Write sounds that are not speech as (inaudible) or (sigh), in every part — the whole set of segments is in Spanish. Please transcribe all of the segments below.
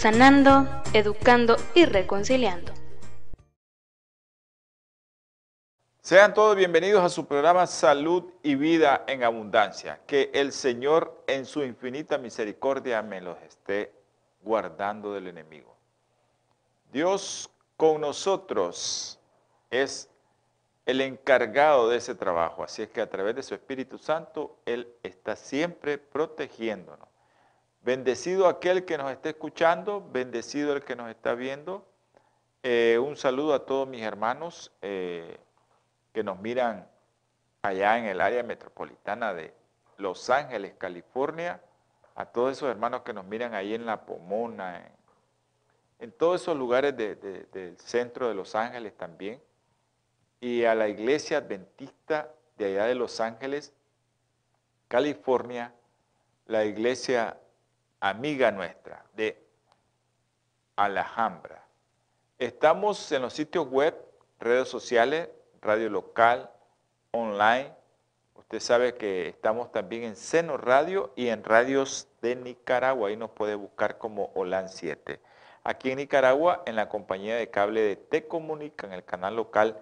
sanando, educando y reconciliando. Sean todos bienvenidos a su programa Salud y Vida en Abundancia. Que el Señor en su infinita misericordia me los esté guardando del enemigo. Dios con nosotros es el encargado de ese trabajo. Así es que a través de su Espíritu Santo, Él está siempre protegiéndonos Bendecido aquel que nos esté escuchando, bendecido el que nos está viendo. Eh, un saludo a todos mis hermanos eh, que nos miran allá en el área metropolitana de Los Ángeles, California. A todos esos hermanos que nos miran ahí en La Pomona, en, todos esos lugares del centro de Los Ángeles también. Y a la iglesia adventista de allá de Los Ángeles, California, la iglesia amiga nuestra de Alhambra. Estamos en los sitios web, redes sociales, radio local, online. Usted sabe que estamos también en Seno Radio y en radios de Nicaragua. Ahí nos puede buscar como OLAN 7. Aquí en Nicaragua, en la compañía de cable de T-Comunica, en el canal local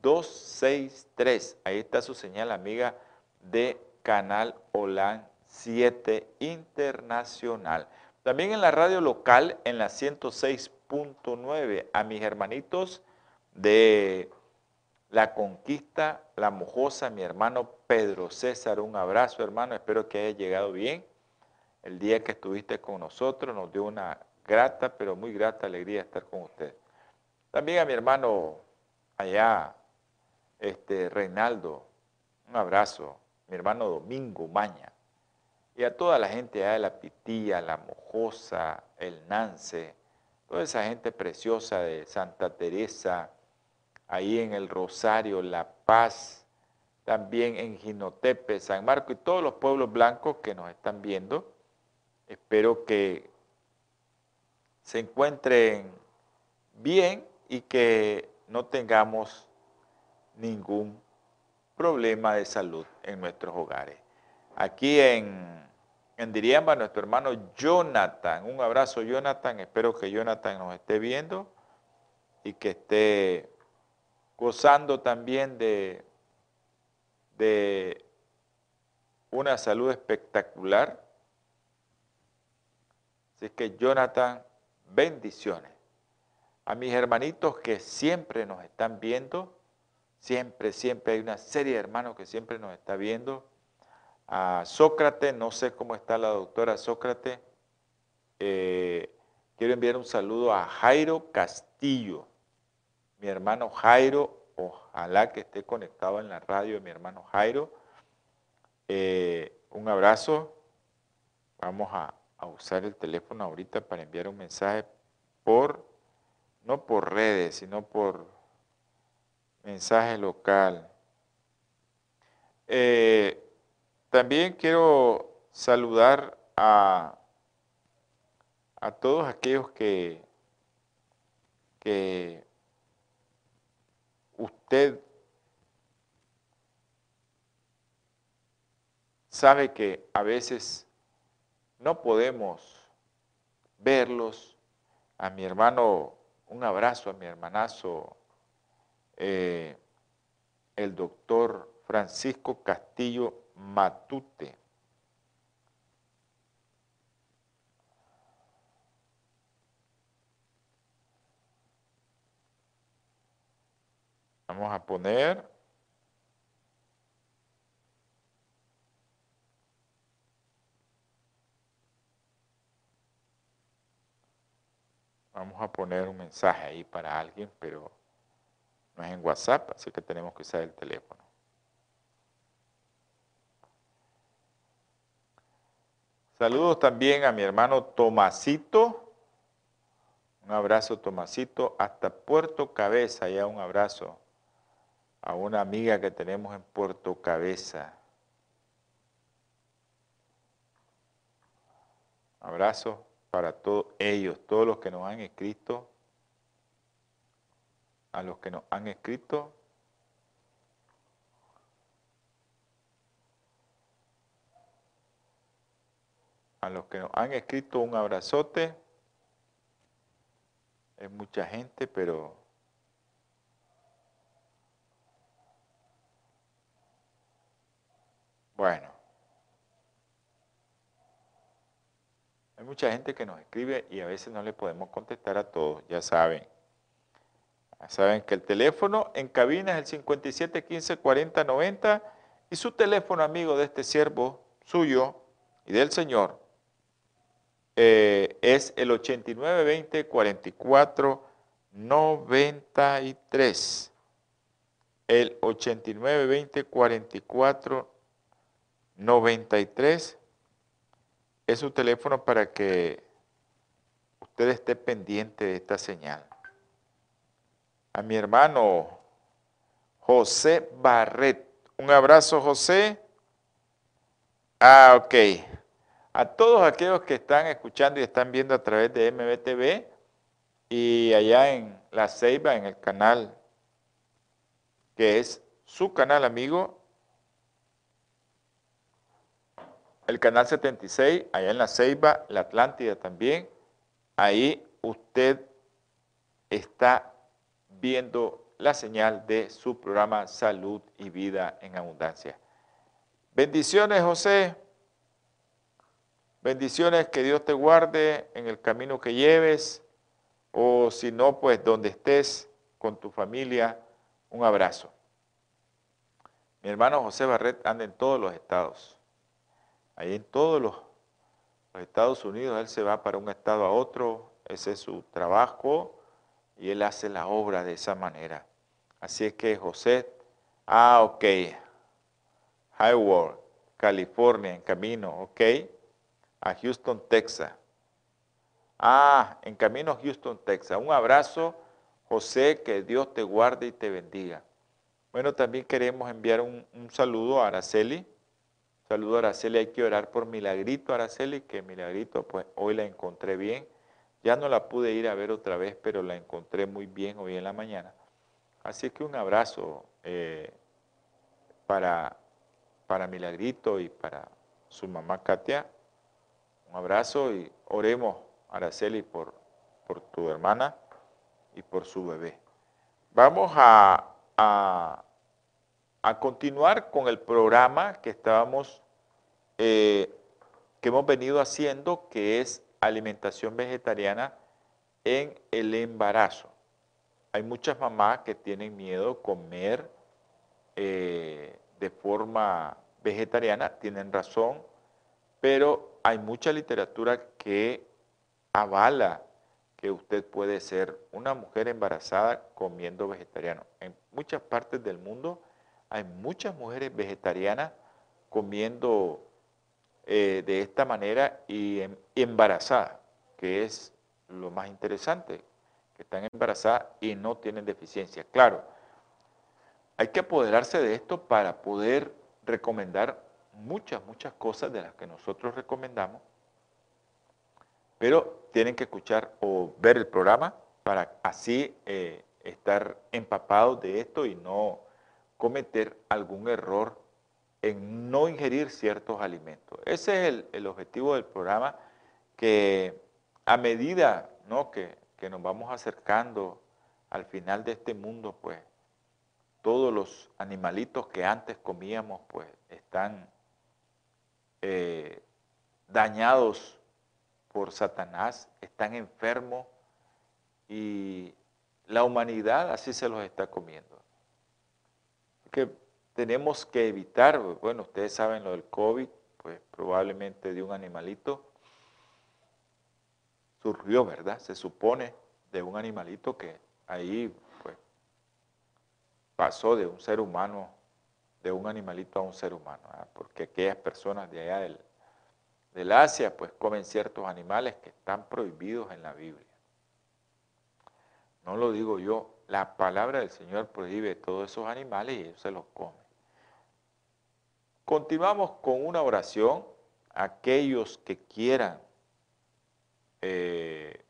263. Ahí está su señal amiga de Canal OLAN 7 internacional. También en la radio local, en la 106.9, a mis hermanitos de La Conquista, La Mojosa, mi hermano Pedro César, un abrazo hermano, espero que haya llegado bien. El día que estuviste con nosotros nos dio una grata, pero muy grata alegría estar con usted. También a mi hermano allá, este Reinaldo, un abrazo. Mi hermano Domingo Maña, y a toda la gente allá de la Pitilla, la Mojosa, el Nance, toda esa gente preciosa de Santa Teresa, ahí en el Rosario, La Paz, también en Ginotepe, San Marco y todos los pueblos blancos que nos están viendo. Espero que se encuentren bien y que no tengamos ningún problema de salud en nuestros hogares. Aquí en en Diriamba, nuestro hermano Jonathan. Un abrazo, Jonathan. Espero que Jonathan nos esté viendo y que esté gozando también de, de una salud espectacular. Así que Jonathan, bendiciones. A mis hermanitos que siempre nos están viendo, siempre, siempre hay una serie de hermanos que siempre nos está viendo a Sócrates, no sé cómo está la doctora Sócrates. Eh, quiero enviar un saludo a Jairo Castillo, mi hermano Jairo, ojalá que esté conectado en la radio, mi hermano Jairo. Eh, un abrazo. Vamos a, a usar el teléfono ahorita para enviar un mensaje por, no por redes, sino por mensaje local. Eh, también quiero saludar a, a todos aquellos que, que usted sabe que a veces no podemos verlos. A mi hermano, un abrazo a mi hermanazo, eh, el doctor Francisco Castillo Matute. Vamos a poner Vamos a poner un mensaje ahí para alguien, pero no es en WhatsApp, así que tenemos que usar el teléfono. Saludos también a mi hermano Tomasito Un abrazo, Tomasito, hasta Puerto Cabeza, ya un abrazo a una amiga que tenemos en Puerto Cabeza. Abrazo para todos ellos, todos los que nos han escrito, a los que nos han escrito. A los que nos han escrito un abrazote. Es mucha gente, pero bueno. Hay mucha gente que nos escribe y a veces no le podemos contestar a todos, ya saben. Ya saben que el teléfono en cabina es el 57 15 40 90 y su teléfono amigo de este siervo suyo y del Señor eh, es el 89 20 44 93. El 89 20 44 93 es su teléfono para que usted esté pendiente de esta señal. A mi hermano José Barret. Un abrazo, José. Ah, ok. A todos aquellos que están escuchando y están viendo a través de MBTV y allá en La Ceiba, en el canal, que es su canal amigo, el canal 76, allá en la Ceiba, la Atlántida también, ahí usted está viendo la señal de su programa Salud y Vida en Abundancia. Bendiciones, José. Bendiciones, que Dios te guarde en el camino que lleves, o si no, pues donde estés con tu familia, un abrazo. Mi hermano José Barret anda en todos los estados. Ahí en todos los, Estados Unidos, él se va para un estado a otro, ese es su trabajo y él hace la obra de esa manera. Así es que José, ah, ok, Highward, California, en camino, ok, a Houston, Texas. Ah, en camino a Houston, Texas. Un abrazo, José, que Dios te guarde y te bendiga. Bueno, también queremos enviar un, un saludo a Araceli Saludo a Araceli, hay que orar por Milagrito, Araceli, que Milagrito, pues hoy la encontré bien. Ya no la pude ir a ver otra vez, pero la encontré muy bien hoy en la mañana. Así que un abrazo eh, para, para Milagrito y para su mamá Katia. Un abrazo y oremos, Araceli, por, por tu hermana y por su bebé. Vamos a, a continuar con el programa que estábamos, eh, que hemos venido haciendo, que es alimentación vegetariana en el embarazo. Hay muchas mamás que tienen miedo comer eh, de forma vegetariana, tienen razón, pero hay mucha literatura que avala que usted puede ser una mujer embarazada comiendo vegetariano. En muchas partes del mundo hay muchas mujeres vegetarianas comiendo eh, de esta manera y, em, embarazadas, que es lo más interesante, que están embarazadas y no tienen deficiencia. Claro, hay que apoderarse de esto para poder recomendar muchas, muchas cosas de las que nosotros recomendamos, pero tienen que escuchar o ver el programa para así eh, estar empapados de esto y no cometer algún error en no ingerir ciertos alimentos. Ese es el, objetivo del programa, que a medida que, que, nos vamos acercando al final de este mundo, pues todos los animalitos que antes comíamos, pues están eh, dañados por Satanás, están enfermos y la humanidad así se los está comiendo que tenemos que evitar, bueno, ustedes saben lo del COVID, pues probablemente de un animalito surgió, ¿verdad? Se supone de un animalito que ahí pues pasó de un ser humano, de un animalito a un ser humano, porque aquellas personas de allá del, del Asia pues comen ciertos animales que están prohibidos en la Biblia. No lo digo yo. La palabra del Señor prohíbe todos esos animales y ellos se los comen. Continuamos con una oración. Aquellos que quieran eh,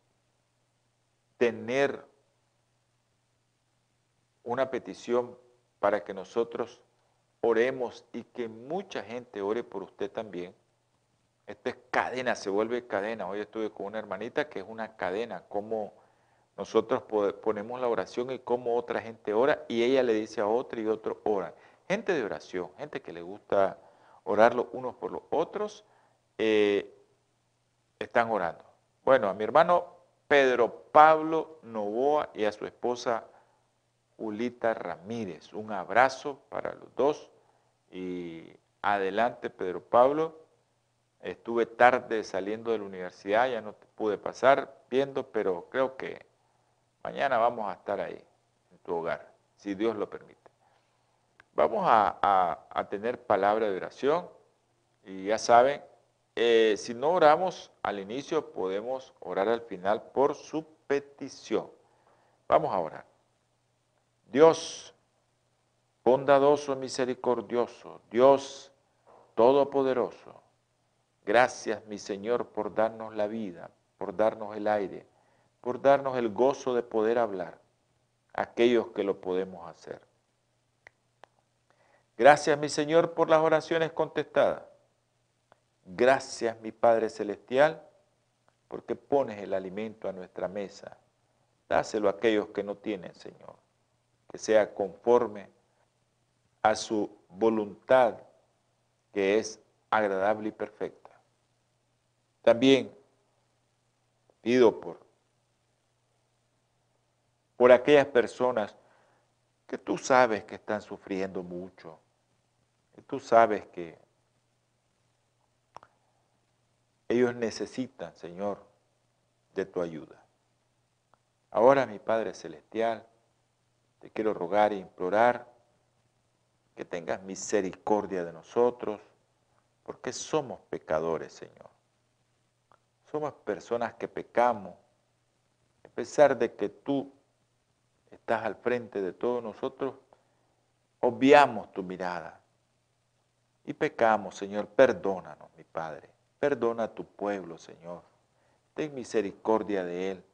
tener una petición para que nosotros oremos y que mucha gente ore por usted también. Esta es cadena, se vuelve cadena. Hoy estuve con una hermanita que es una cadena, como nosotros ponemos la oración y cómo otra gente ora y ella le dice a otra y otro ora. Gente de oración, gente que le gusta orar los unos por los otros, eh, están orando. Bueno, a mi hermano Pedro Pablo Novoa y a su esposa Julita Ramírez. Un abrazo para los dos y adelante Pedro Pablo. Estuve tarde saliendo de la universidad, ya no pude pasar viendo, pero creo que mañana vamos a estar ahí, en tu hogar, si Dios lo permite. Vamos a, tener palabra de oración y ya saben, eh, si no oramos al inicio, podemos orar al final por su petición. Vamos a orar. Dios, bondadoso, misericordioso, Dios todopoderoso, gracias mi Señor por darnos la vida, por darnos el aire, por darnos el gozo de poder hablar, aquellos que lo podemos hacer. Gracias mi Señor por las oraciones contestadas. Gracias mi Padre Celestial porque pones el alimento a nuestra mesa. Dáselo a aquellos que no tienen, Señor que sea conforme a su voluntad que es agradable y perfecta. También pido por, por aquellas personas que tú sabes que están sufriendo mucho, que tú sabes que ellos necesitan, Señor, de tu ayuda. Ahora, mi Padre Celestial, te quiero rogar e implorar que tengas misericordia de nosotros, porque somos pecadores, Señor. Somos personas que pecamos, a pesar de que tú estás al frente de todos nosotros, obviamos tu mirada y pecamos, Señor. Perdónanos, mi Padre. Perdona a tu pueblo, Señor. Ten misericordia de él.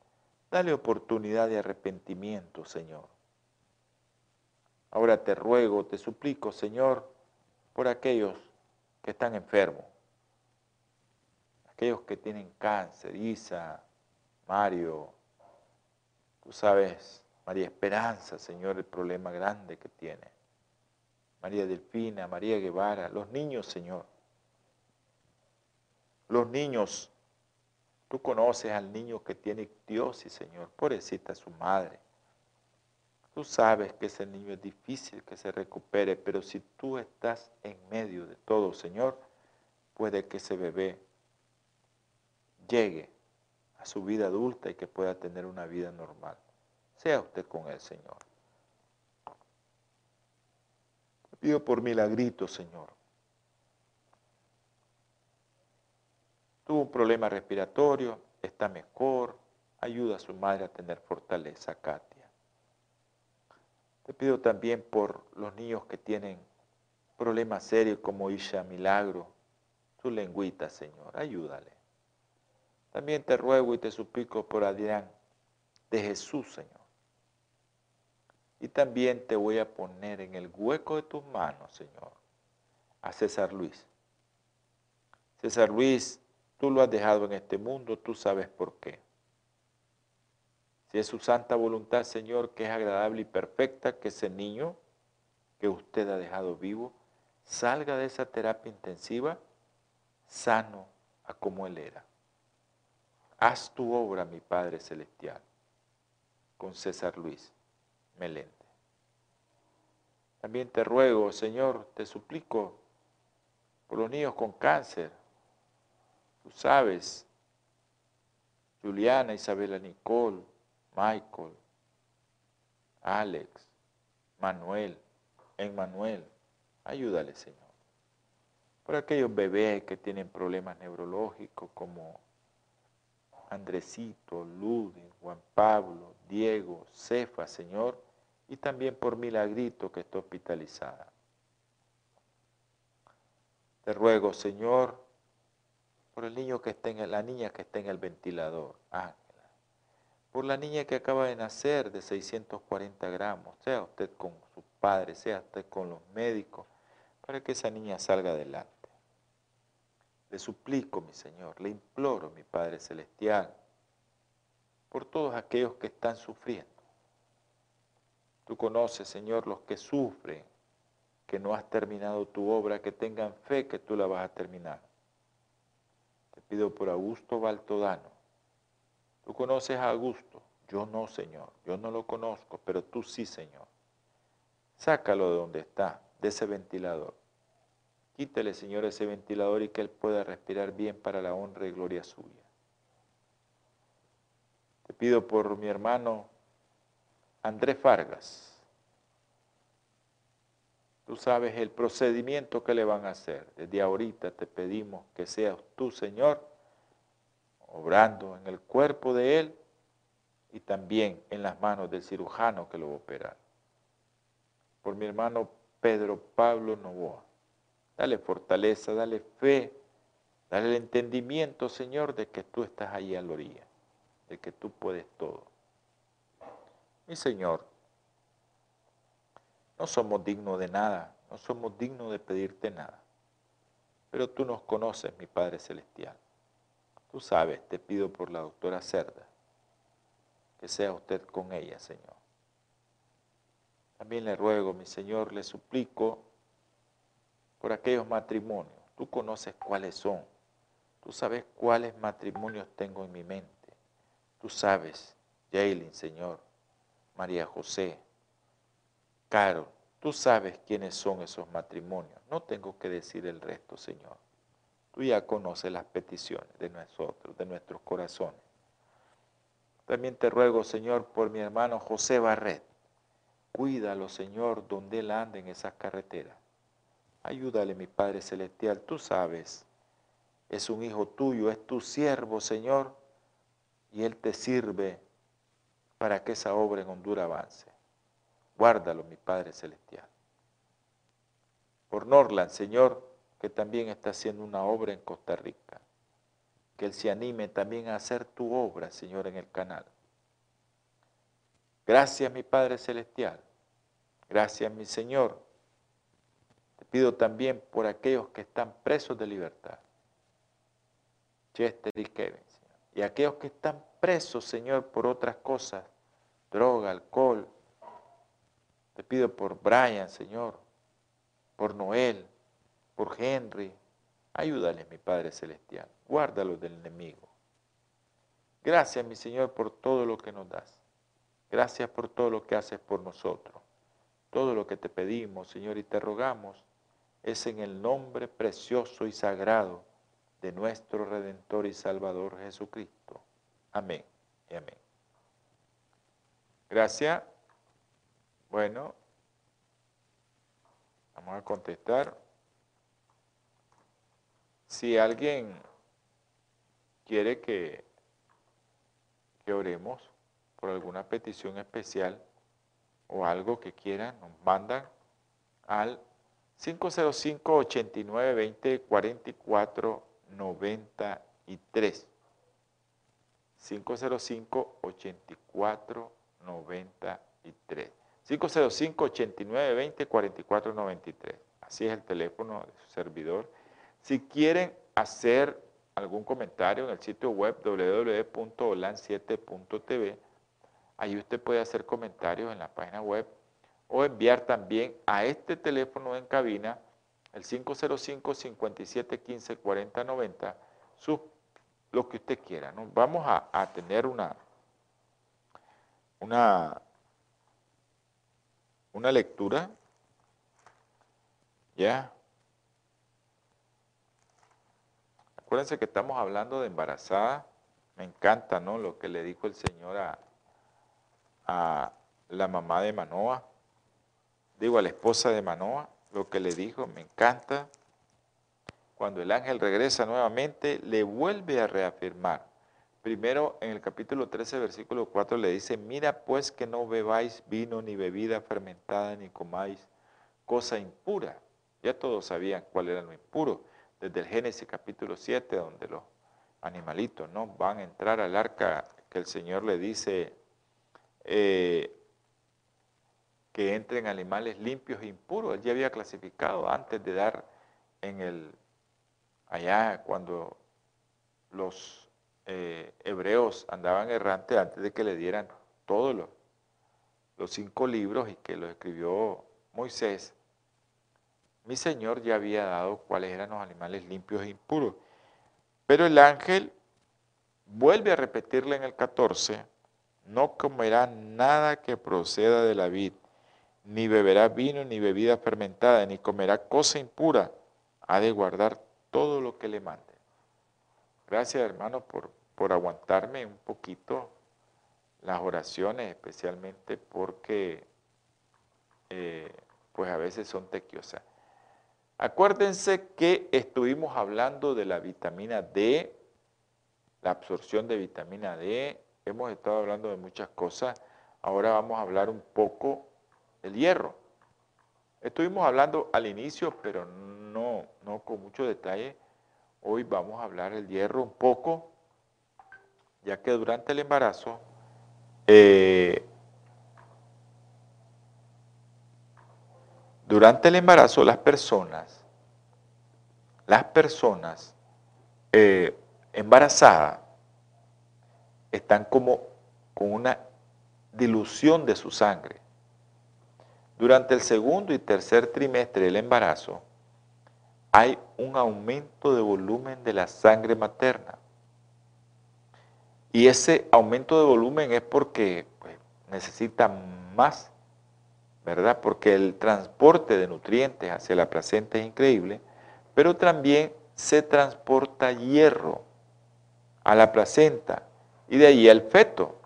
Dale oportunidad de arrepentimiento, Señor. Ahora te ruego, te suplico, Señor, por aquellos que están enfermos, aquellos que tienen cáncer, Isa, Mario, tú sabes, María Esperanza, Señor, el problema grande que tiene. María Delfina, María Guevara, los niños, Señor. Los niños, tú conoces al niño que tiene ictiosis, Señor, pobrecita su madre. Tú sabes que ese niño es difícil que se recupere, pero si tú estás en medio de todo, Señor, puede que ese bebé llegue a su vida adulta y que pueda tener una vida normal. Sea usted con el Señor. Pido por milagrito, Señor. Tuvo un problema respiratorio, está mejor, ayuda a su madre a tener fortaleza, Katy. Te pido también por los niños que tienen problemas serios como Isha Milagro, su lengüita, Señor, ayúdale. También te ruego y te suplico por Adrián de Jesús, Señor. Y también te voy a poner en el hueco de tus manos, Señor, a César Luis. César Luis, tú lo has dejado en este mundo, tú sabes por qué. Si es su santa voluntad, Señor, que es agradable y perfecta, que ese niño que usted ha dejado vivo salga de esa terapia intensiva sano a como él era. Haz tu obra, mi Padre Celestial, con César Luis Melente. También te ruego, Señor, te suplico por los niños con cáncer. Tú sabes, Juliana, Isabela Nicole, Michael, Alex, Manuel, Emmanuel, ayúdale Señor. Por aquellos bebés que tienen problemas neurológicos como Andresito, Lude, Juan Pablo, Diego, Cefa, Señor, y también por Milagrito que está hospitalizada. Te ruego, Señor, por el niño que está en la niña que está en el ventilador, Ángela, por la niña que acaba de nacer de 640 gramos, sea usted con su padre, sea usted con los médicos, para que esa niña salga adelante. Le suplico, mi Señor, le imploro, mi Padre Celestial, por todos aquellos que están sufriendo. Tú conoces, Señor, los que sufren, que no has terminado tu obra, que tengan fe que tú la vas a terminar. Te pido por Augusto Baltodano. Tú conoces a Augusto, yo no, Señor, yo no lo conozco, pero tú sí, Señor. Sácalo de donde está, de ese ventilador. Quítele, Señor, ese ventilador y que él pueda respirar bien para la honra y gloria suya. Te pido por mi hermano Andrés Vargas. Tú sabes el procedimiento que le van a hacer. Desde ahorita te pedimos que seas tú, Señor, obrando en el cuerpo de él y también en las manos del cirujano que lo va a operar. Por mi hermano Pedro Pablo Novoa. Dale fortaleza, dale fe, dale el entendimiento, Señor, de que tú estás ahí a la orilla, de que tú puedes todo. Mi Señor, no somos dignos de nada, no somos dignos de pedirte nada. Pero tú nos conoces, mi Padre Celestial. Tú sabes, te pido por la doctora Cerda, que sea usted con ella, Señor. También le ruego, mi Señor, le suplico por aquellos matrimonios. Tú conoces cuáles son. Tú sabes cuáles matrimonios tengo en mi mente. Tú sabes, Jaylin, Señor, María José, Carol, tú sabes quiénes son esos matrimonios. No tengo que decir el resto, Señor. Tú ya conoces las peticiones de nosotros, de nuestros corazones. También te ruego, Señor, por mi hermano José Barret. Cuídalo, Señor, donde él ande en esas carreteras. Ayúdale, mi Padre Celestial. Tú sabes, es un hijo tuyo, es tu siervo, Señor, y él te sirve para que esa obra en Honduras avance. Guárdalo, mi Padre Celestial. Por Norland, Señor, que también está haciendo una obra en Costa Rica. Que Él se anime también a hacer tu obra, Señor, en el canal. Gracias, mi Padre Celestial. Gracias, mi Señor. Te pido también por aquellos que están presos de libertad. Chester y Kevin, Señor. Y aquellos que están presos, Señor, por otras cosas, droga, alcohol, te pido por Brian, Señor, por Noel, por Henry. Ayúdales, mi Padre Celestial. Guárdalos del enemigo. Gracias, mi Señor, por todo lo que nos das. Gracias por todo lo que haces por nosotros. Todo lo que te pedimos, Señor, y te rogamos es en el nombre precioso y sagrado de nuestro Redentor y Salvador Jesucristo. Amén y amén. Gracias. Bueno, vamos a contestar. Si alguien quiere que, que oremos por alguna petición especial o algo que quieran, nos mandan al 505 89 20 44 93. 505 84 93. 505-8920-4493. Así es el teléfono de su servidor. Si quieren hacer algún comentario en el sitio web www.olan7.tv, ahí usted puede hacer comentarios en la página web o enviar también a este teléfono en cabina, el 505-5715-4090, lo que usted quiera. ¿no? Vamos a, a tener una, una una lectura, ¿ya? Acuérdense que estamos hablando de embarazada. Me encanta, ¿no? Lo que le dijo el Señor a, a la mamá de Manoa. Digo, a la esposa de Manoa, lo que le dijo, me encanta. Cuando el ángel regresa nuevamente, le vuelve a reafirmar, primero en el capítulo 13, versículo 4 le dice, mira pues que no bebáis vino ni bebida fermentada ni comáis cosa impura. Ya todos sabían cuál era lo impuro, desde el Génesis capítulo 7, donde los animalitos no van a entrar al arca que el Señor le dice eh, que entren animales limpios e impuros. Él ya había clasificado antes de dar en el, allá cuando los eh, hebreos andaban errantes antes de que le dieran todos los, los cinco libros y que los escribió Moisés, mi Señor ya había dado cuáles eran los animales limpios e impuros. Pero el ángel vuelve a repetirle en el 14, no comerá nada que proceda de la vid, ni beberá vino ni bebida fermentada, ni comerá cosa impura, ha de guardar todo lo que le mande. Gracias hermano por, por aguantarme un poquito las oraciones, especialmente porque eh, pues a veces son tequiosas. Acuérdense que estuvimos hablando de la vitamina D, la absorción de vitamina D, hemos estado hablando de muchas cosas, ahora vamos a hablar un poco del hierro. Estuvimos hablando al inicio, pero no, con mucho detalle. Hoy vamos a hablar del hierro un poco, ya que durante el embarazo eh, Durante el embarazo las personas, las personas eh, embarazadas están como con una dilución de su sangre. Durante el segundo y tercer trimestre del embarazo hay un aumento de volumen de la sangre materna. Y ese aumento de volumen es porque pues, necesita más ¿verdad? Porque el transporte de nutrientes hacia la placenta es increíble, pero también se transporta hierro a la placenta y de ahí al feto,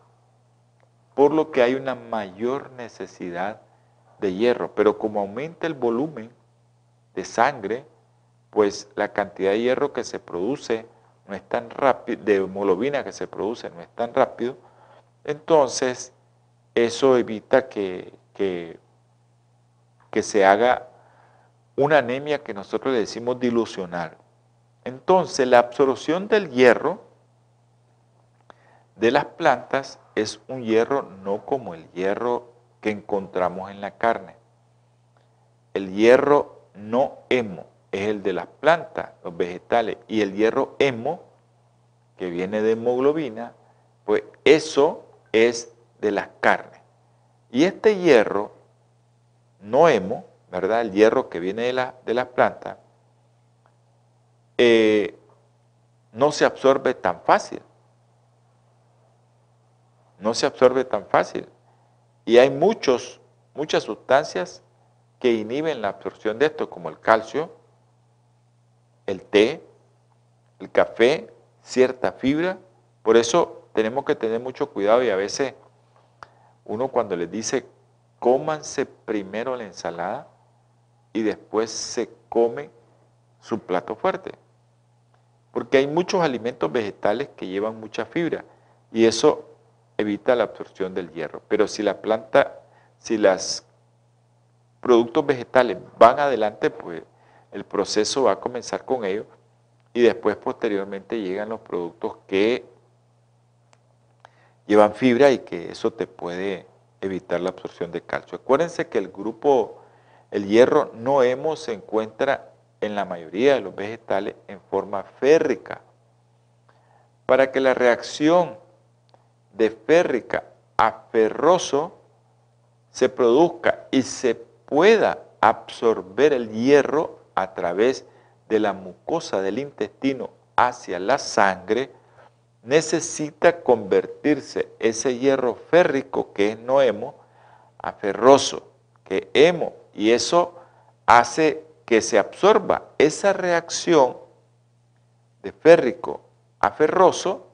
por lo que hay una mayor necesidad de hierro. Pero como aumenta el volumen de sangre, pues la cantidad de hierro que se produce no es tan rápido, de hemoglobina que se produce no es tan rápido, entonces eso evita que, que que se haga una anemia que nosotros le decimos dilucional. Entonces, la absorción del hierro de las plantas es un hierro no como el hierro que encontramos en la carne. El hierro no hemo es el de las plantas, los vegetales, y el hierro hemo, que viene de hemoglobina, pues eso es de las carnes. Y este hierro no hemo, ¿verdad? El hierro que viene de, la, de las plantas, eh, no se absorbe tan fácil. No se absorbe tan fácil. Y hay muchos, muchas sustancias que inhiben la absorción de esto, como el calcio, el té, el café, cierta fibra. Por eso tenemos que tener mucho cuidado y a veces uno cuando les dice cómanse primero la ensalada y después se come su plato fuerte. Porque hay muchos alimentos vegetales que llevan mucha fibra y eso evita la absorción del hierro. Pero si la planta, si los productos vegetales van adelante, pues el proceso va a comenzar con ellos y después posteriormente llegan los productos que llevan fibra y que eso te puede evitar la absorción de calcio. Acuérdense que el grupo, el hierro no hemos se encuentra en la mayoría de los vegetales en forma férrica. Para que la reacción de férrica a ferroso se produzca y se pueda absorber el hierro a través de la mucosa del intestino hacia la sangre, necesita convertirse ese hierro férrico que es no hemo a ferroso, que es hemo, y eso hace que se absorba esa reacción de férrico a ferroso,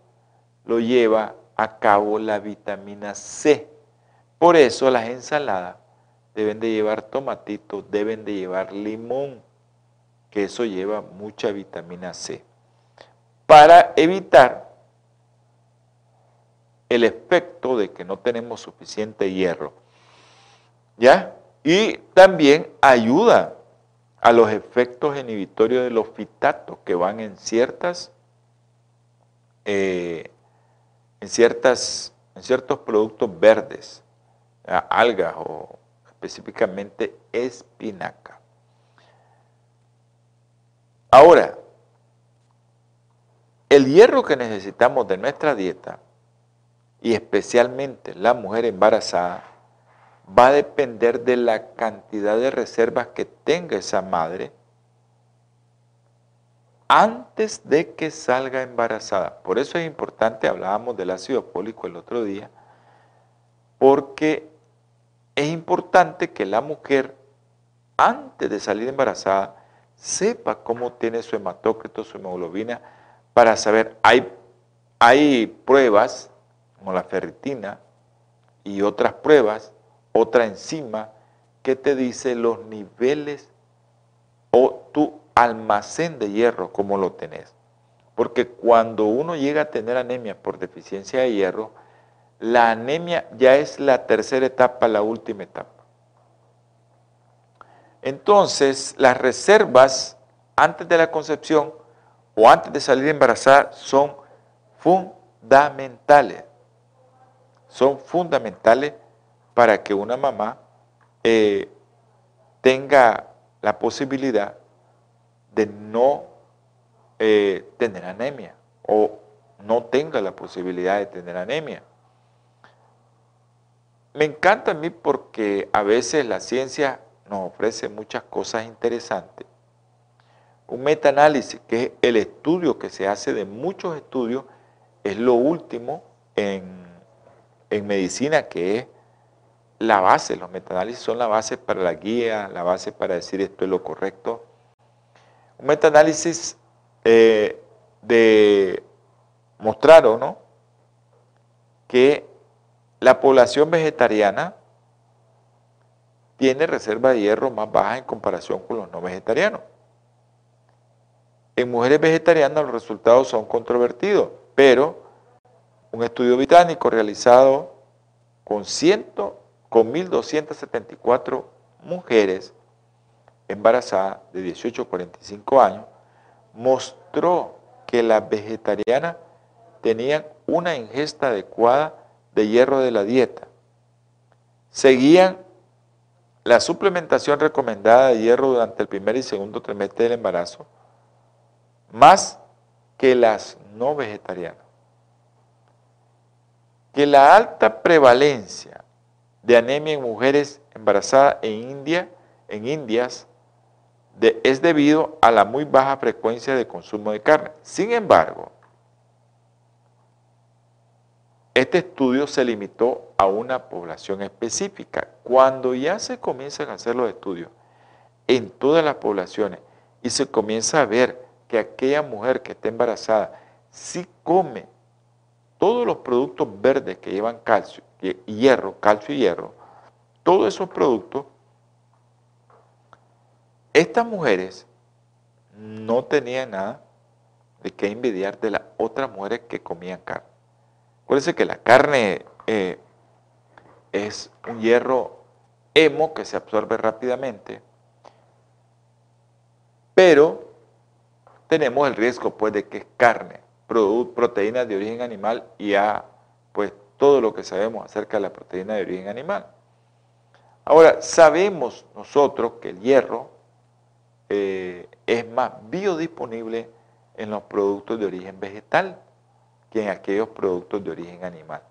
lo lleva a cabo la vitamina C. Por eso las ensaladas deben de llevar tomatito, deben de llevar limón, que eso lleva mucha vitamina C. Para evitar el efecto de que no tenemos suficiente hierro. ¿Ya? Y también ayuda a los efectos inhibitorios de los fitatos que van en ciertas, eh, en ciertas, en ciertos productos verdes, algas o específicamente espinaca. Ahora, el hierro que necesitamos de nuestra dieta, y especialmente la mujer embarazada, va a depender de la cantidad de reservas que tenga esa madre antes de que salga embarazada. Por eso es importante, hablábamos del ácido fólico el otro día, porque es importante que la mujer, antes de salir embarazada, sepa cómo tiene su hematócrito, su hemoglobina, para saber, hay, hay pruebas como la ferritina y otras pruebas, otra enzima que te dice los niveles o tu almacén de hierro, como lo tenés. Porque cuando uno llega a tener anemia por deficiencia de hierro, la anemia ya es la tercera etapa, la última etapa. Entonces, las reservas antes de la concepción o antes de salir embarazada son fundamentales. Son fundamentales para que una mamá eh, tenga la posibilidad de no eh, tener anemia o no tenga la posibilidad de tener anemia. Me encanta a mí porque a veces la ciencia nos ofrece muchas cosas interesantes un metaanálisis, que es el estudio que se hace de muchos estudios, es lo último en, medicina, que es la base. Los metaanálisis son la base para la guía, la base para decir esto es lo correcto. Un metaanálisis eh, de mostraron ¿no? que la población vegetariana tiene reserva de hierro más baja en comparación con los no vegetarianos. En mujeres vegetarianas los resultados son controvertidos, pero un estudio británico realizado con, 100, con 1.274 mujeres embarazadas de 18 a 45 años mostró que las vegetarianas tenían una ingesta adecuada de hierro de la dieta. Seguían la suplementación recomendada de hierro durante el primer y segundo trimestre del embarazo, más que las no vegetarianas. Que la alta prevalencia de anemia en mujeres embarazadas en India, en Indias, es debido a la muy baja frecuencia de consumo de carne. Sin embargo, este estudio se limitó a una población específica. Cuando ya se comienzan a hacer los estudios en todas las poblaciones y se comienza a ver que aquella mujer que está embarazada si come todos los productos verdes que llevan calcio, hierro, calcio y hierro, todos esos productos, estas mujeres no tenían nada de qué envidiar de las otras mujeres que comían carne. Acuérdense que la carne eh, es un hierro hemo que se absorbe rápidamente, pero tenemos el riesgo pues de que es carne, proteínas de origen animal y ya pues todo lo que sabemos acerca de la proteína de origen animal. Ahora, sabemos nosotros que el hierro eh, es más biodisponible en los productos de origen vegetal que en aquellos productos de origen animal.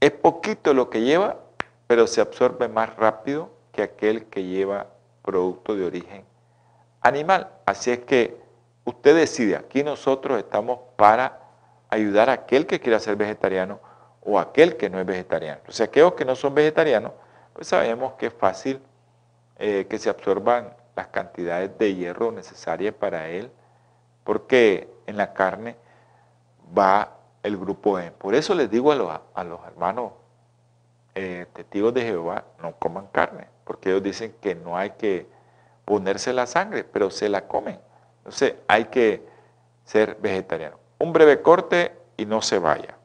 Es poquito lo que lleva, pero se absorbe más rápido que aquel que lleva producto de origen animal. Así es que usted decide, aquí nosotros estamos para ayudar a aquel que quiera ser vegetariano o aquel que no es vegetariano. O sea, aquellos que no son vegetarianos, pues sabemos que es fácil eh, que se absorban las cantidades de hierro necesarias para él, porque en la carne va el grupo E. Por eso les digo a los, a los hermanos eh, testigos de Jehová, no coman carne, porque ellos dicen que no hay que ponerse la sangre, pero se la comen. Entonces hay que ser vegetariano. Un breve corte y no se vaya.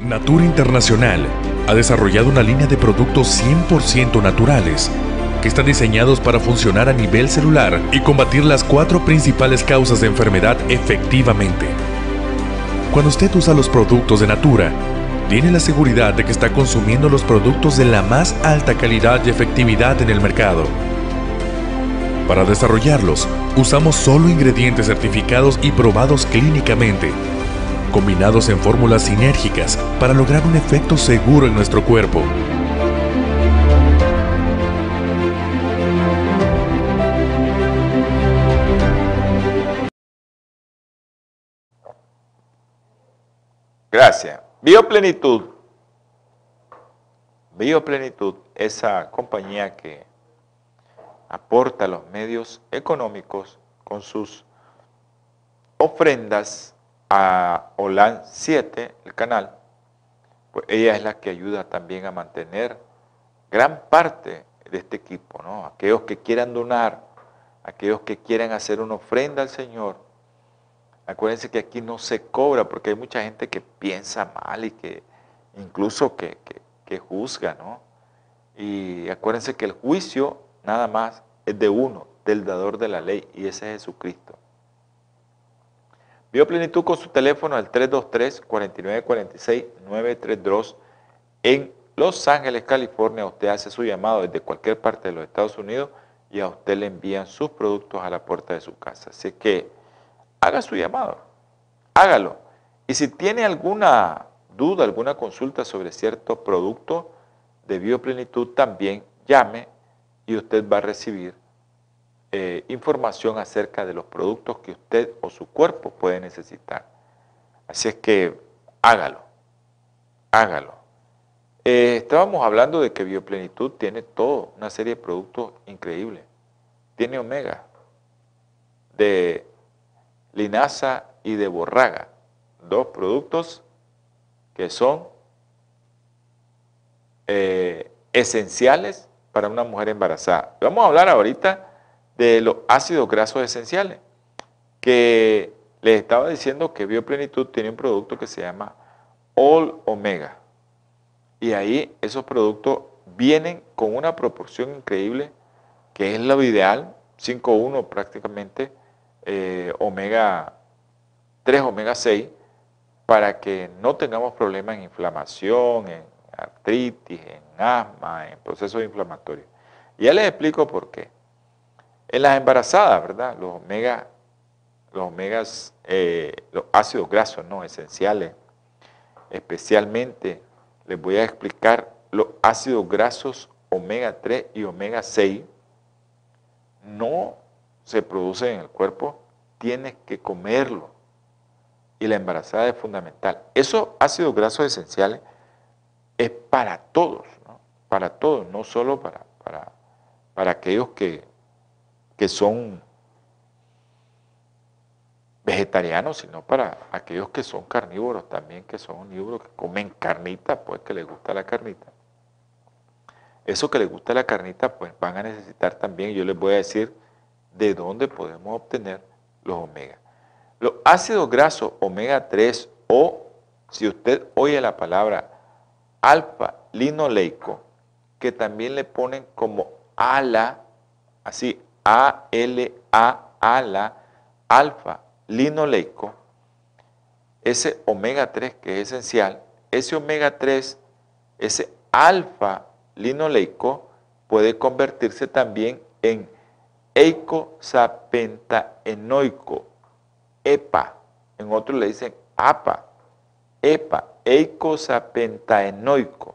Natura Internacional ha desarrollado una línea de productos 100% naturales que están diseñados para funcionar a nivel celular y combatir las cuatro principales causas de enfermedad efectivamente. Cuando usted usa los productos de Natura, tiene la seguridad de que está consumiendo los productos de la más alta calidad y efectividad en el mercado. Para desarrollarlos, usamos solo ingredientes certificados y probados clínicamente combinados en fórmulas sinérgicas para lograr un efecto seguro en nuestro cuerpo. Gracias. Bioplenitud. Bioplenitud, esa compañía que aporta los medios económicos con sus ofrendas a OLAN 7, el canal, pues ella es la que ayuda también a mantener gran parte de este equipo, ¿no? Aquellos que quieran donar, aquellos que quieran hacer una ofrenda al Señor. Acuérdense que aquí no se cobra porque hay mucha gente que piensa mal y que incluso que, que juzga, ¿no? Y acuérdense que el juicio nada más es de uno, del dador de la ley, y ese es Jesucristo. Bioplenitud con su teléfono al 323-4946-932 en Los Ángeles, California. Usted hace su llamado desde cualquier parte de los Estados Unidos y a usted le envían sus productos a la puerta de su casa. Así que haga su llamado, hágalo. Y si tiene alguna duda, alguna consulta sobre cierto producto de bioplenitud, también llame y usted va a recibir eh, información acerca de los productos que usted o su cuerpo puede necesitar. Así es que hágalo, hágalo. Eh, estábamos hablando de que Bioplenitud tiene todo, una serie de productos increíbles. Tiene omega, de linaza y de borraga, dos productos que son eh, esenciales para una mujer embarazada. Vamos a hablar ahorita de los ácidos grasos esenciales, que les estaba diciendo que Bioplenitud tiene un producto que se llama All Omega. Y ahí esos productos vienen con una proporción increíble, que es lo ideal, 5.1 prácticamente, eh, omega 3, omega 6, para que no tengamos problemas en inflamación, en artritis, en asma, en procesos inflamatorios. Y ya les explico por qué. En las embarazadas, ¿verdad? Los omega, los omegas, eh, los ácidos grasos no esenciales, especialmente les voy a explicar los ácidos grasos omega 3 y omega 6 no se producen en el cuerpo, tienes que comerlo. Y la embarazada es fundamental. Esos ácidos grasos esenciales es para todos, ¿no? para todos, no solo para, para, para aquellos que, que son vegetarianos, sino para aquellos que son carnívoros también, que son omnívoros, que comen carnita, pues que les gusta la carnita. Eso que les gusta la carnita, pues van a necesitar también, yo les voy a decir de dónde podemos obtener los omega. Los ácidos grasos omega 3 o, si usted oye la palabra alfa linoleico, que también le ponen como ala, así, a-L-A, ala, alfa linoleico, ese omega 3 que es esencial, ese omega 3, ese alfa linoleico puede convertirse también en eicosapentaenoico, EPA, en otros le dicen APA, EPA, eicosapentaenoico,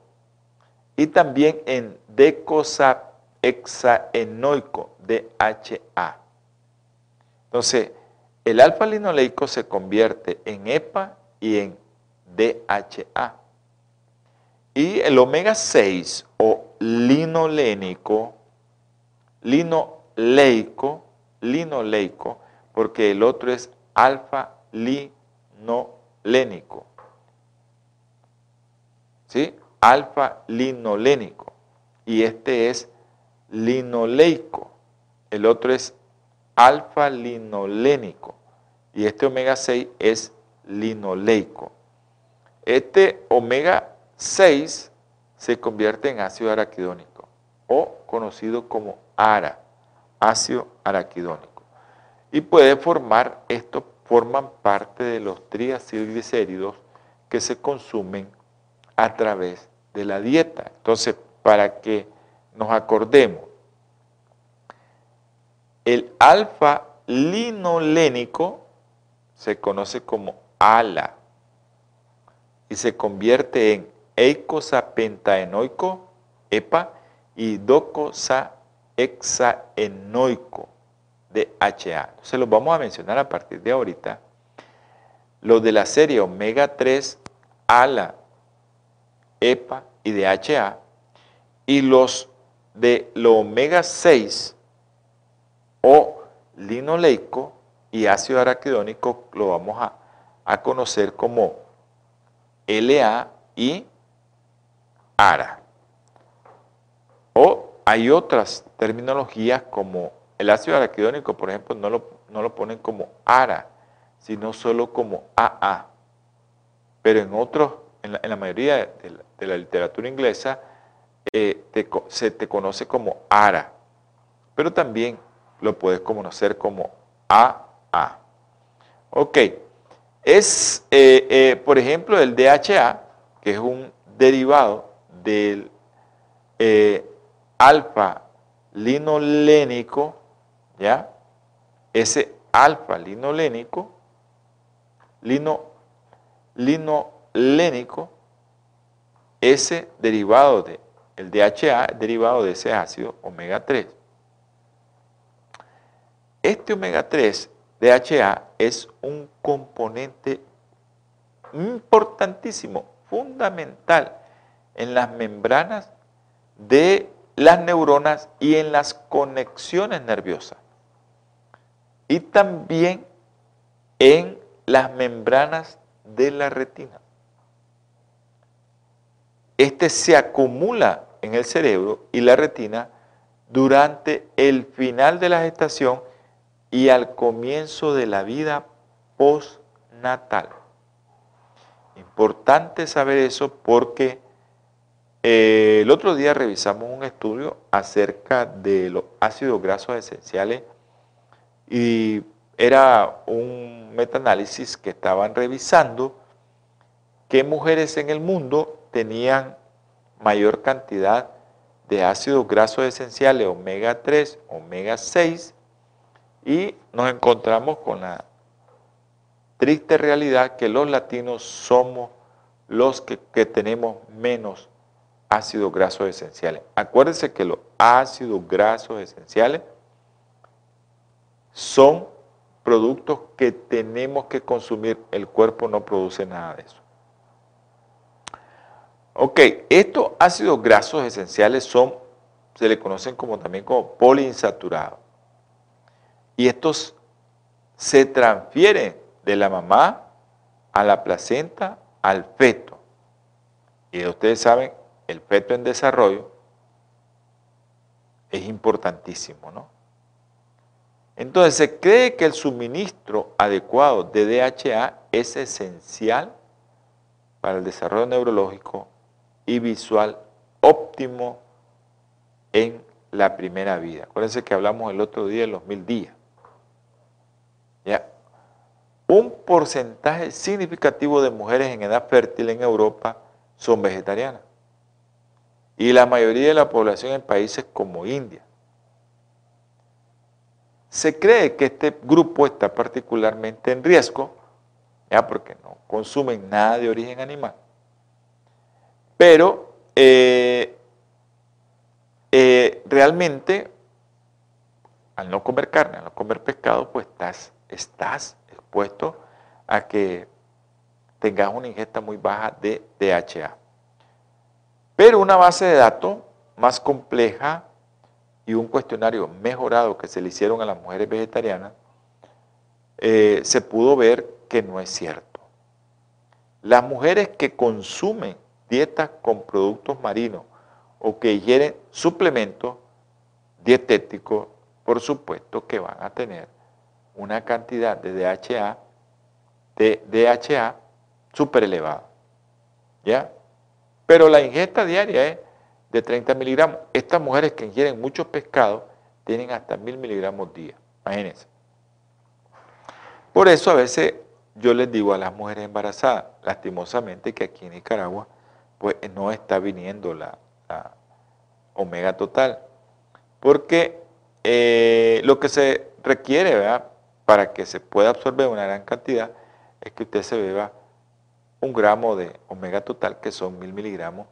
y también en decosahexaenoico, DHA. Entonces, el alfa-linoleico se convierte en EPA y en DHA. Y el omega 6 o linolénico, linoleico, linoleico, porque el otro es alfa-linolénico. ¿Sí? Alfa-linolénico. Y este es linoleico. El otro es alfa-linolénico. Y este omega 6 es linoleico. Este omega 6 se convierte en ácido araquidónico o conocido como ARA, ácido araquidónico. Y puede formar, estos forman parte de los triacilglicéridos que se consumen a través de la dieta. Entonces, para que nos acordemos, el alfa linolénico se conoce como ALA y se convierte en eicosapentaenoico, EPA, y docosahexaenoico, DHA. Se los vamos a mencionar a partir de ahorita. Los de la serie omega 3, ALA, EPA y DHA, y los de lo omega 6 o linoleico y ácido araquidónico lo vamos a, a conocer como LA y ARA. O hay otras terminologías como el ácido araquidónico, por ejemplo, no lo, no lo ponen como ARA, sino solo como AA. Pero en otros, en la, mayoría de la, literatura inglesa, eh, se te conoce como ARA. Pero también lo puedes conocer como AA. Ok. Es, eh, eh, por ejemplo, el DHA, que es un derivado del eh, alfa linolénico, ¿ya? Ese alfa linolénico, lino, linolénico, ese derivado de, el DHA, derivado de ese ácido omega 3. Este omega 3 DHA es un componente importantísimo, fundamental en las membranas de las neuronas y en las conexiones nerviosas. Y también en las membranas de la retina. Este se acumula en el cerebro y la retina durante el final de la gestación y al comienzo de la vida postnatal. Importante saber eso porque eh, el otro día revisamos un estudio acerca de los ácidos grasos esenciales y era un metaanálisis que estaban revisando qué mujeres en el mundo tenían mayor cantidad de ácidos grasos esenciales omega 3, omega 6 y nos encontramos con la triste realidad que los latinos somos los que, tenemos menos ácidos grasos esenciales. Acuérdense que los ácidos grasos esenciales son productos que tenemos que consumir. El cuerpo no produce nada de eso. Ok, estos ácidos grasos esenciales son, se le conocen como también como poliinsaturados. Y estos se transfieren de la mamá a la placenta al feto. Y ustedes saben, el feto en desarrollo es importantísimo, ¿no? Entonces se cree que el suministro adecuado de DHA es esencial para el desarrollo neurológico y visual óptimo en la primera vida. Acuérdense que hablamos el otro día de los mil días. ¿Ya? Un porcentaje significativo de mujeres en edad fértil en Europa son vegetarianas. Y la mayoría de la población en países como India. Se cree que este grupo está particularmente en riesgo, ya porque no consumen nada de origen animal. Pero eh, eh, realmente, al no comer carne, al no comer pescado, pues estás expuesto a que tengas una ingesta muy baja de DHA. Pero una base de datos más compleja y un cuestionario mejorado que se le hicieron a las mujeres vegetarianas, eh, se pudo ver que no es cierto. Las mujeres que consumen dietas con productos marinos o que ingieren suplementos dietéticos, por supuesto que van a tener una cantidad de DHA, de DHA súper elevada. ¿Ya? Pero la ingesta diaria es de 30 miligramos. Estas mujeres que ingieren mucho pescado tienen hasta 1000 miligramos día. Imagínense. Por eso a veces yo les digo a las mujeres embarazadas, lastimosamente que aquí en Nicaragua, pues no está viniendo la, omega total. Porque eh, lo que se requiere. Para que se pueda absorber una gran cantidad, es que usted se beba un gramo de omega total, que son mil miligramos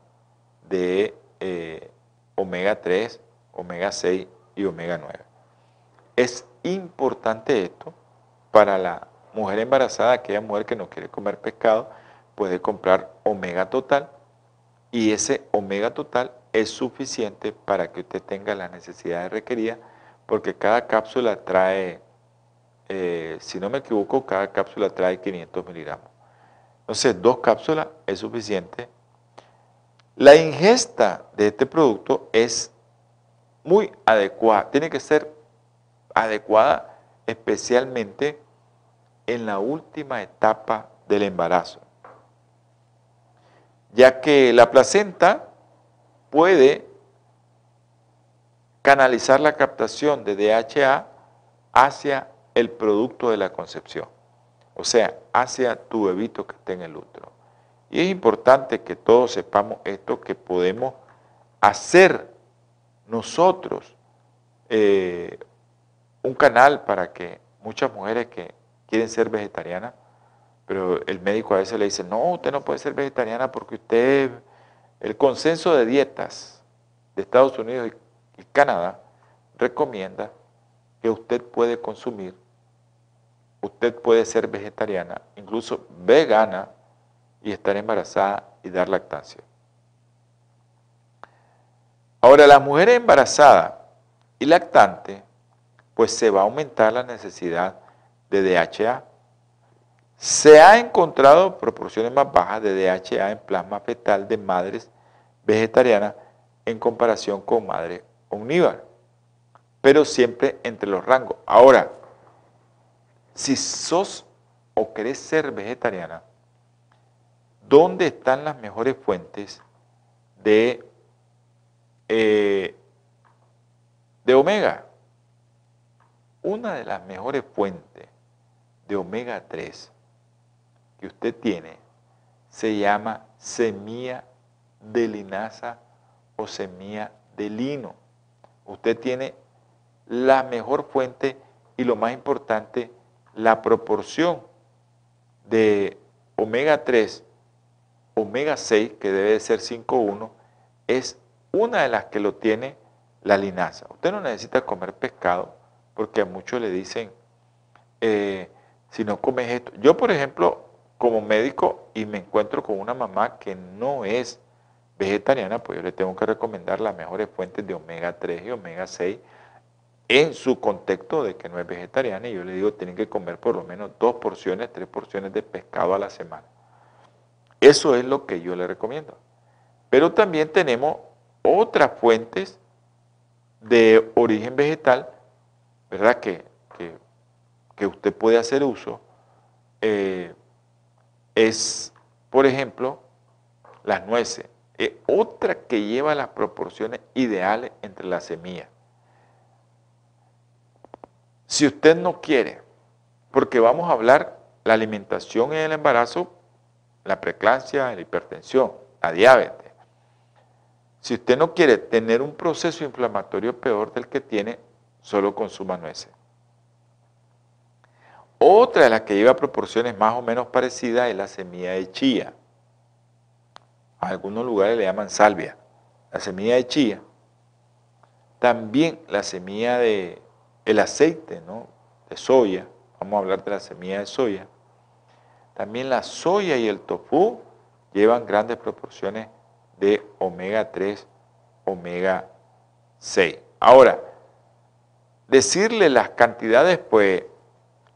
de eh, omega 3, omega 6 y omega 9. Es importante esto para la mujer embarazada, aquella mujer que no quiere comer pescado, puede comprar omega total y ese omega total es suficiente para que usted tenga las necesidades requeridas porque cada cápsula trae, eh, si no me equivoco, cada cápsula trae 500 miligramos. Entonces, dos cápsulas es suficiente. La ingesta de este producto es muy adecuada, tiene que ser adecuada especialmente en la última etapa del embarazo, ya que la placenta puede canalizar la captación de DHA hacia el producto de la concepción, o sea, hacia tu bebito que está en el útero. Y es importante que todos sepamos esto, que podemos hacer nosotros eh, un canal para que muchas mujeres que quieren ser vegetarianas, pero el médico a veces le dice, no, usted no puede ser vegetariana porque usted, el consenso de dietas de Estados Unidos y, Canadá recomienda que usted puede consumir, usted puede ser vegetariana, incluso vegana, y estar embarazada y dar lactancia. Ahora, la mujer embarazada y lactante, pues se va a aumentar la necesidad de DHA. Se ha encontrado proporciones más bajas de DHA en plasma fetal de madres vegetarianas en comparación con madres omnívoras, pero siempre entre los rangos. Ahora, si sos o querés ser vegetariana, ¿dónde están las mejores fuentes de, eh, de omega? Una de las mejores fuentes de omega 3 que usted tiene se llama semilla de linaza o semilla de lino. Usted tiene la mejor fuente y lo más importante, la proporción de omega 3, omega 6, que debe ser 5.1, es una de las que lo tiene la linaza. Usted no necesita comer pescado porque a muchos le dicen, eh, si no comes esto. Yo, por ejemplo, como médico y me encuentro con una mamá que no es vegetariana, pues yo le tengo que recomendar las mejores fuentes de omega 3 y omega 6 en su contexto de que no es vegetariana y yo le digo tienen que comer por lo menos dos porciones, tres porciones de pescado a la semana. Eso es lo que yo le recomiendo. Pero también tenemos otras fuentes de origen vegetal, ¿verdad? Que, que usted puede hacer uso eh, es, por ejemplo, las nueces. Es otra que lleva las proporciones ideales entre las semillas. Si usted no quiere, porque vamos a hablar la alimentación en el embarazo, la preclancia, la hipertensión, la diabetes. Si usted no quiere tener un proceso inflamatorio peor del que tiene, solo consuma nueces. Otra de las que lleva proporciones más o menos parecidas es la semilla de chía. A algunos lugares le llaman salvia. La semilla de chía. También la semilla de el aceite, ¿no? De soya. Vamos a hablar de la semilla de soya. También la soya y el tofu llevan grandes proporciones de omega 3, omega 6. Ahora, decirle las cantidades, pues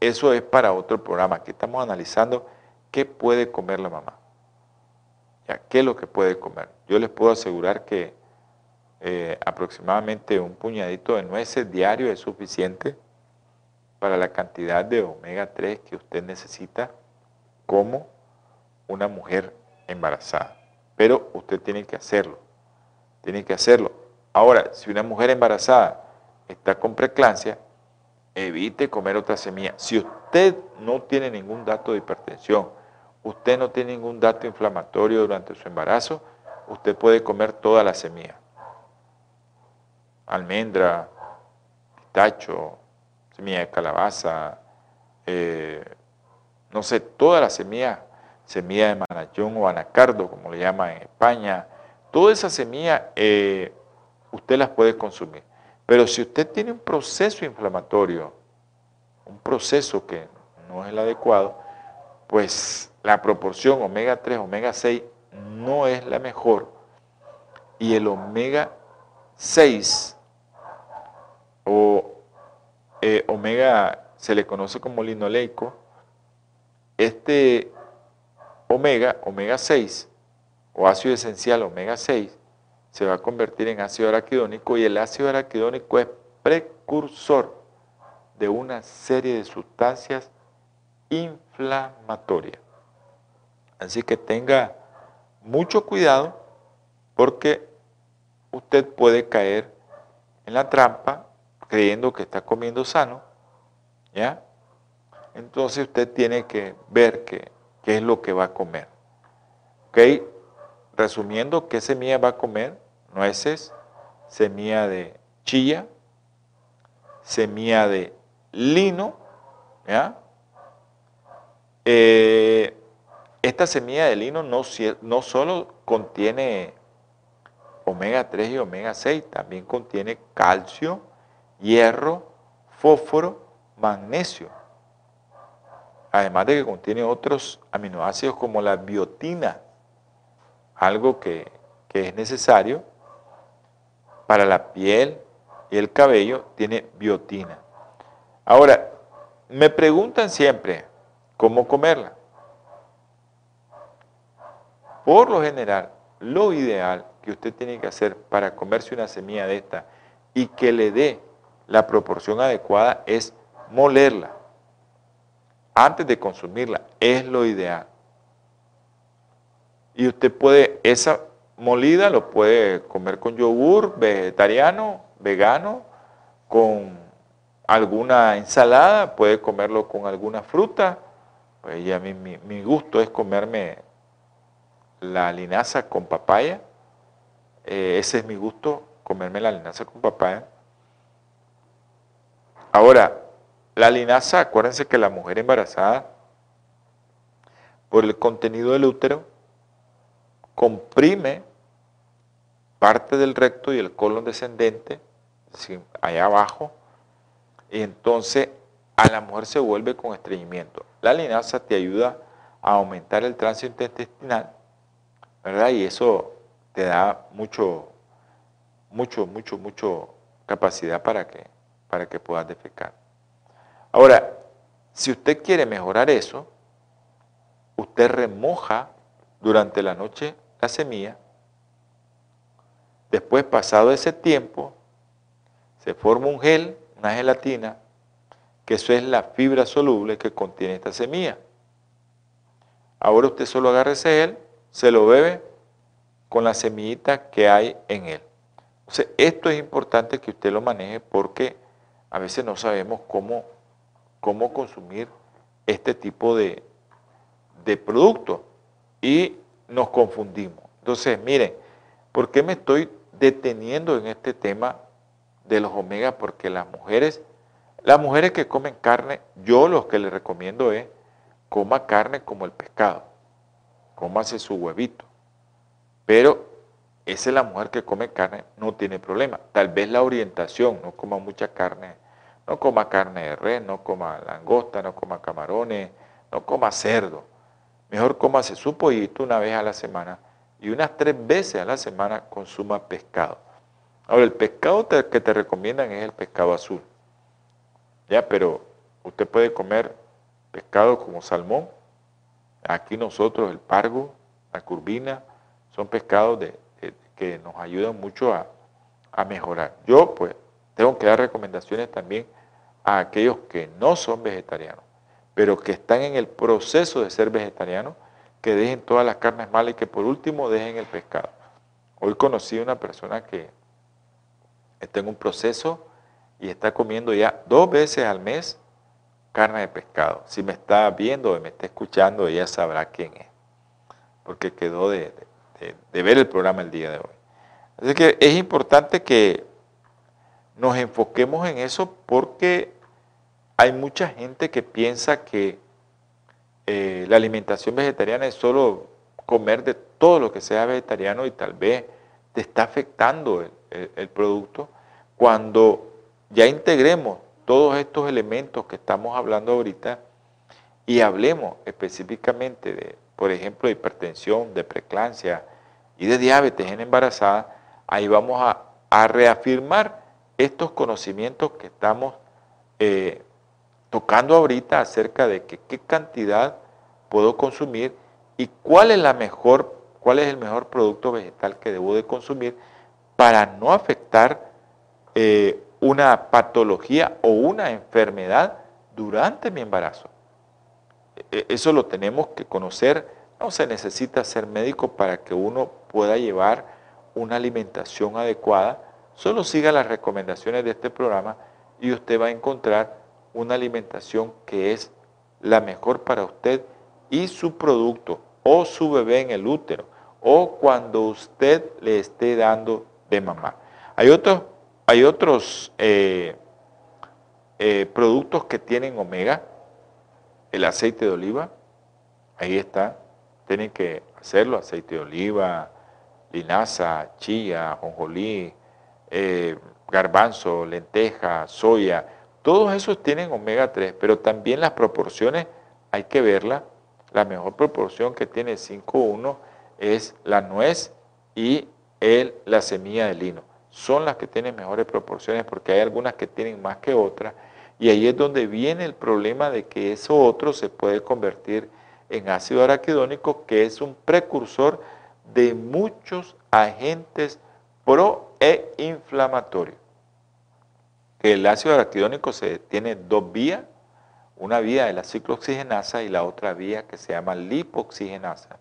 eso es para otro programa. Aquí estamos analizando qué puede comer la mamá. Ya, ¿Qué es lo que puede comer? Yo les puedo asegurar que eh, aproximadamente un puñadito de nueces diario es suficiente para la cantidad de omega 3 que usted necesita como una mujer embarazada. pero usted tiene que hacerlo. Tiene que hacerlo. Ahora, si una mujer embarazada está con preeclampsia, evite comer otra semilla. Si usted no tiene ningún dato de hipertensión, usted no tiene ningún dato inflamatorio durante su embarazo, usted puede comer toda la semilla. Almendra, pistacho, semilla de calabaza, eh, no sé, toda la semilla, semilla de manachón o anacardo, como le llaman en España, toda esa semilla eh, usted las puede consumir. Pero si usted tiene un proceso inflamatorio, un proceso que no es el adecuado, pues la proporción omega 3, omega 6 no es la mejor. Y el omega 6 o eh, omega se le conoce como linoleico, este omega, omega 6 o ácido esencial omega 6, se va a convertir en ácido araquidónico y el ácido araquidónico es precursor de una serie de sustancias inflamatorias. Así que tenga mucho cuidado porque usted puede caer en la trampa creyendo que está comiendo sano, ¿ya? Entonces usted tiene que ver qué, qué es lo que va a comer. ¿Ok? Resumiendo, ¿qué semilla va a comer? Nueces, semilla de chilla, semilla de lino, ¿ya? Eh, esta semilla de lino no, no solo contiene omega 3 y omega 6, también contiene calcio, hierro, fósforo, magnesio. Además de que contiene otros aminoácidos como la biotina, algo que, que es necesario para la piel y el cabello, tiene biotina. Ahora, me preguntan siempre cómo comerla. Por lo general, lo ideal que usted tiene que hacer para comerse una semilla de esta y que le dé la proporción adecuada es molerla. Antes de consumirla, es lo ideal. Y usted puede, esa molida lo puede comer con yogur vegetariano, vegano, con alguna ensalada, puede comerlo con alguna fruta. Pues ya mi, mi gusto es comerme la linaza con papaya. Eh, ese es mi gusto, comerme la linaza con papaya. Ahora, la linaza, acuérdense que la mujer embarazada, por el contenido del útero, comprime parte del recto y el colon descendente, allá abajo, y entonces a la mujer se vuelve con estreñimiento. La linaza te ayuda a aumentar el tránsito intestinal ¿verdad? Y eso te da mucho, mucho, mucho, mucho capacidad para que, para que puedas defecar. Ahora, si usted quiere mejorar eso, usted remoja durante la noche la semilla, después pasado ese tiempo, se forma un gel, una gelatina, que eso es la fibra soluble que contiene esta semilla. Ahora usted solo agarra ese gel, se lo bebe con la semillita que hay en él. esto es importante que usted lo maneje porque a veces no sabemos cómo, cómo consumir este tipo de, de producto y nos confundimos. Entonces, miren, ¿por qué me estoy deteniendo en este tema de los omega? Porque las mujeres, las mujeres que comen carne, yo lo que les recomiendo es coma carne como el pescado cómase su huevito. Pero esa es la mujer que come carne, no tiene problema. Tal vez la orientación, no coma mucha carne, no coma carne de res, no coma langosta, no coma camarones, no coma cerdo. Mejor cómase su pollito una vez a la semana y unas tres veces a la semana consuma pescado. Ahora, el pescado que te recomiendan es el pescado azul. Ya, pero usted puede comer pescado como salmón, Aquí nosotros el pargo, la curvina, son pescados que nos ayudan mucho a, mejorar. Yo pues tengo que dar recomendaciones también a aquellos que no son vegetarianos, pero que están en el proceso de ser vegetarianos, que dejen todas las carnes malas y que por último dejen el pescado. Hoy conocí a una persona que está en un proceso y está comiendo ya dos veces al mes carne de pescado. Si me está viendo o me está escuchando, ella sabrá quién es, porque quedó de, de ver el programa el día de hoy. Así que es importante que nos enfoquemos en eso porque hay mucha gente que piensa que eh, la alimentación vegetariana es solo comer de todo lo que sea vegetariano y tal vez te está afectando el, producto. Cuando ya integremos todos estos elementos que estamos hablando ahorita y hablemos específicamente de, por ejemplo, hipertensión, de preeclampsia y de diabetes en embarazada, ahí vamos a, reafirmar estos conocimientos que estamos eh, tocando ahorita acerca de qué cantidad puedo consumir y cuál es la mejor, cuál es el mejor producto vegetal que debo de consumir para no afectar eh, una patología o una enfermedad durante mi embarazo. E, eso lo tenemos que conocer. No se necesita ser médico para que uno pueda llevar una alimentación adecuada. Solo siga las recomendaciones de este programa y usted va a encontrar una alimentación que es la mejor para usted y su producto o su bebé en el útero o cuando usted le esté dando de mamar. Hay otros, hay otros eh, eh, productos que tienen omega, el aceite de oliva, ahí está, tienen que hacerlo, aceite de oliva, linaza, chía, jonjolí, eh, garbanzo, lenteja, soya, todos esos tienen omega 3, pero también las proporciones hay que verlas. La mejor proporción que tiene 5.1 es la nuez y el, la semilla de lino. Son las que tienen mejores proporciones porque hay algunas que tienen más que otras. Y ahí es donde viene el problema de que eso otro se puede convertir en ácido araquidónico, que es un precursor de muchos agentes pro e inflamatorios el ácido araquidónico se, tiene dos vías, una vía de la ciclooxigenasa y la otra vía que se llama lipoxigenasa.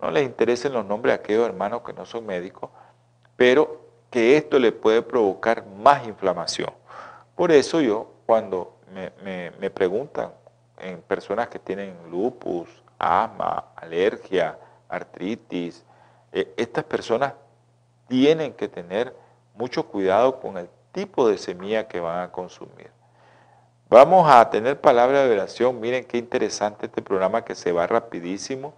No les interesen los nombres a aquellos hermanos que no son médicos, pero que esto le puede provocar más inflamación. Por eso yo, cuando me, preguntan en personas que tienen lupus, asma, alergia, artritis, eh, estas personas tienen que tener mucho cuidado con el tipo de semilla que van a consumir. Vamos a tener palabra de oración. Miren qué interesante este programa que se va rapidísimo.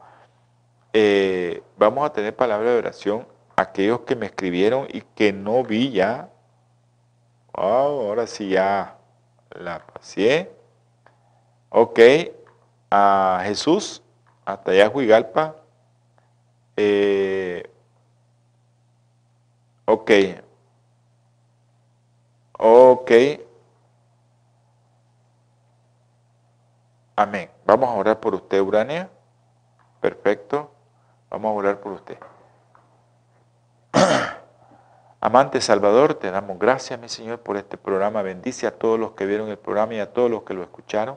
Eh, vamos a tener palabra de oración. Aquellos que me escribieron y que no vi ya. ahora sí ya la pasé. Ok. A Jesús, hasta allá Huigalpa. Eh, ok. Ok. Amén. Vamos a orar por usted, Urania. Perfecto. Vamos a orar por usted. (clears throat) Amante Salvador, te damos gracias, mi Señor, por este programa. Bendice a todos los que vieron el programa y a todos los que lo escucharon.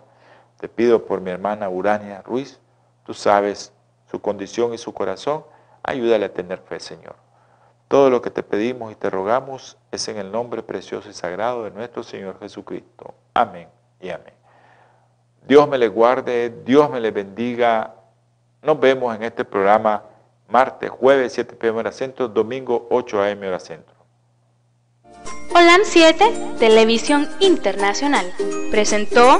Te pido por mi hermana Urania Ruiz. Tú sabes su condición y su corazón. Ayúdale a tener fe, Señor. Todo lo que te pedimos y te rogamos es en el nombre precioso y sagrado de nuestro Señor Jesucristo. Amén y amén. Dios me le guarde, Dios me le bendiga. Nos vemos en este programa martes, jueves 7 pm hora centro, domingo 8 am hora centro. Holan 7, Televisión Internacional, presentó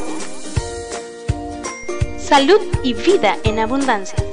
Salud y Vida en Abundancia